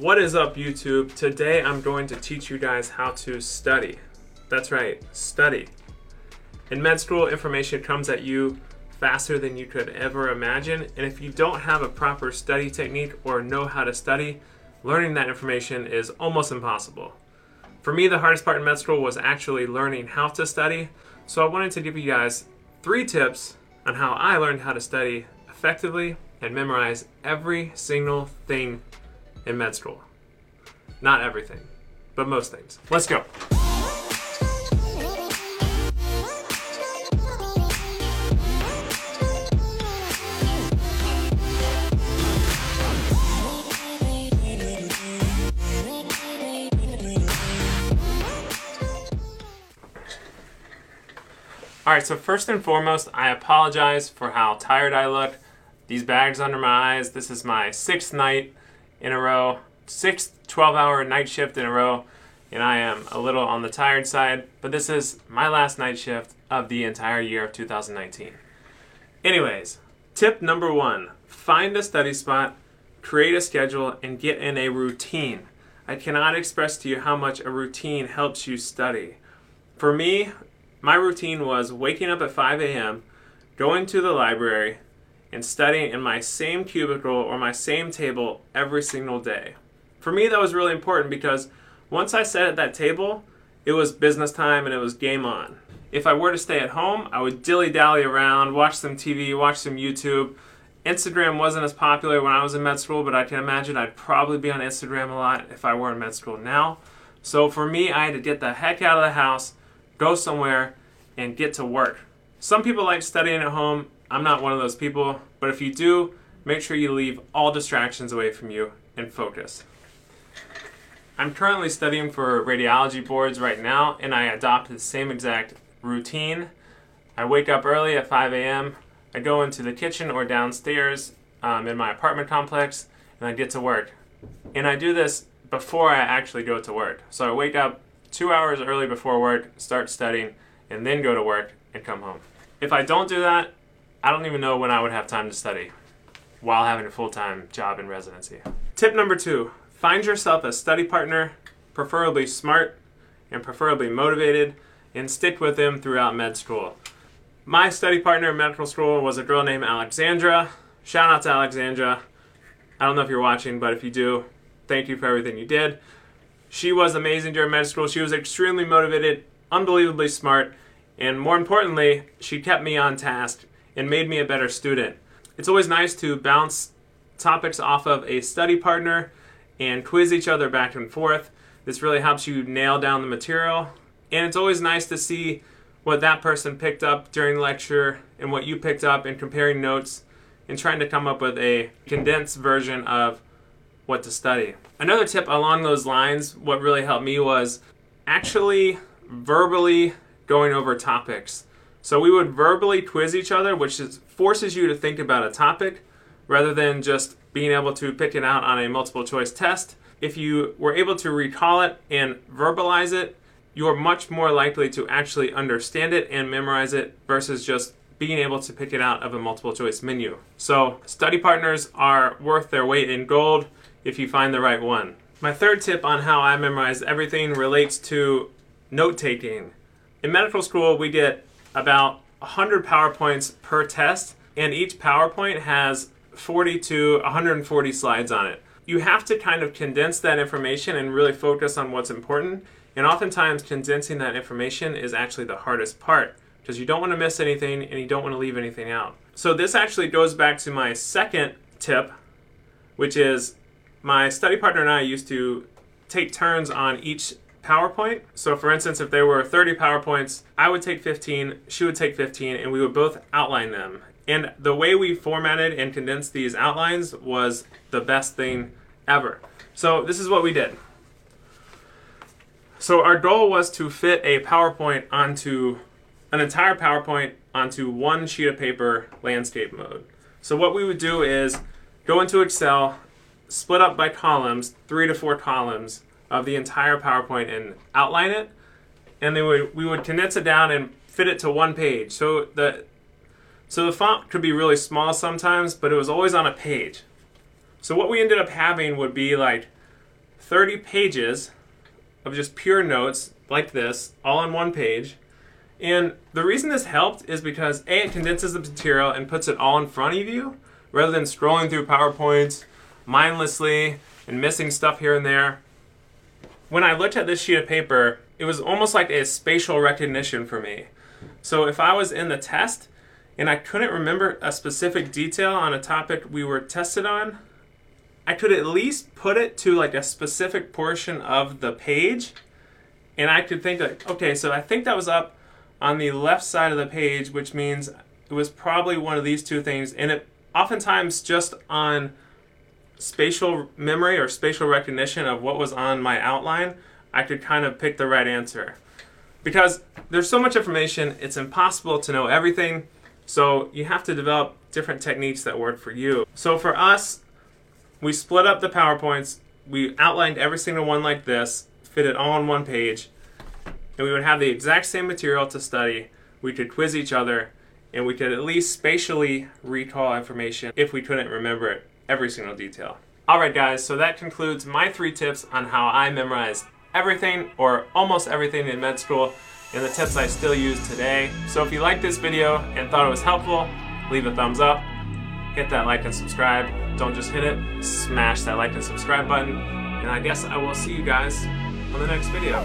What is up, YouTube? Today I'm going to teach you guys how to study. That's right, study. In med school, information comes at you faster than you could ever imagine, and if you don't have a proper study technique or know how to study, learning that information is almost impossible. For me, the hardest part in med school was actually learning how to study, so I wanted to give you guys three tips on how I learned how to study effectively and memorize every single thing in med school. Not everything, but most things. Let's go. Alright, so first and foremost, I apologize for how tired I look. These bags under my eyes, this is my sixth night in a row, sixth 12 hour night shift in a row, and I am a little on the tired side, but this is my last night shift of the entire year of 2019. Anyways, tip number one find a study spot, create a schedule, and get in a routine. I cannot express to you how much a routine helps you study. For me, my routine was waking up at 5 a.m., going to the library, and studying in my same cubicle or my same table every single day. For me, that was really important because once I sat at that table, it was business time and it was game on. If I were to stay at home, I would dilly dally around, watch some TV, watch some YouTube. Instagram wasn't as popular when I was in med school, but I can imagine I'd probably be on Instagram a lot if I were in med school now. So for me, I had to get the heck out of the house go somewhere and get to work. Some people like studying at home. I'm not one of those people, but if you do, make sure you leave all distractions away from you and focus. I'm currently studying for radiology boards right now, and I adopt the same exact routine. I wake up early at 5 a.m., I go into the kitchen or downstairs um, in my apartment complex, and I get to work. And I do this before I actually go to work. So I wake up two hours early before work, start studying, and then go to work and come home. If I don't do that, I don't even know when I would have time to study while having a full time job in residency. Tip number two find yourself a study partner, preferably smart and preferably motivated, and stick with them throughout med school. My study partner in medical school was a girl named Alexandra. Shout out to Alexandra. I don't know if you're watching, but if you do, thank you for everything you did. She was amazing during med school. She was extremely motivated, unbelievably smart, and more importantly, she kept me on task and made me a better student. It's always nice to bounce topics off of a study partner and quiz each other back and forth. This really helps you nail down the material. And it's always nice to see what that person picked up during lecture and what you picked up and comparing notes and trying to come up with a condensed version of what to study. Another tip along those lines, what really helped me was actually verbally going over topics. So we would verbally quiz each other, which is, forces you to think about a topic rather than just being able to pick it out on a multiple choice test. If you were able to recall it and verbalize it, you're much more likely to actually understand it and memorize it versus just being able to pick it out of a multiple choice menu. So, study partners are worth their weight in gold if you find the right one. My third tip on how I memorize everything relates to note taking. In medical school, we get about 100 PowerPoints per test, and each PowerPoint has 40 to 140 slides on it. You have to kind of condense that information and really focus on what's important. And oftentimes, condensing that information is actually the hardest part because you don't want to miss anything and you don't want to leave anything out. So, this actually goes back to my second tip, which is my study partner and I used to take turns on each PowerPoint. So, for instance, if there were 30 PowerPoints, I would take 15, she would take 15, and we would both outline them. And the way we formatted and condensed these outlines was the best thing ever. So, this is what we did. So, our goal was to fit a PowerPoint onto an entire PowerPoint onto one sheet of paper landscape mode. So, what we would do is go into Excel, split up by columns, three to four columns of the entire PowerPoint and outline it, and then we, we would condense it down and fit it to one page. So the so the font could be really small sometimes, but it was always on a page. So what we ended up having would be like 30 pages of just pure notes like this, all on one page. And the reason this helped is because A, it condenses the material and puts it all in front of you rather than scrolling through PowerPoints mindlessly and missing stuff here and there. When I looked at this sheet of paper, it was almost like a spatial recognition for me. So if I was in the test and I couldn't remember a specific detail on a topic we were tested on, I could at least put it to like a specific portion of the page and I could think like, okay, so I think that was up on the left side of the page, which means it was probably one of these two things. And it oftentimes just on spatial memory or spatial recognition of what was on my outline, I could kind of pick the right answer. Because there's so much information, it's impossible to know everything. So you have to develop different techniques that work for you. So for us, we split up the PowerPoints, we outlined every single one like this, fit it all on one page, and we would have the exact same material to study. We could quiz each other, and we could at least spatially recall information if we couldn't remember it, every single detail. Alright guys, so that concludes my three tips on how I memorized everything or almost everything in med school and the tips I still use today. So if you liked this video and thought it was helpful, leave a thumbs up, hit that like and subscribe. Don't just hit it, smash that like and subscribe button. And I guess I will see you guys on the next video.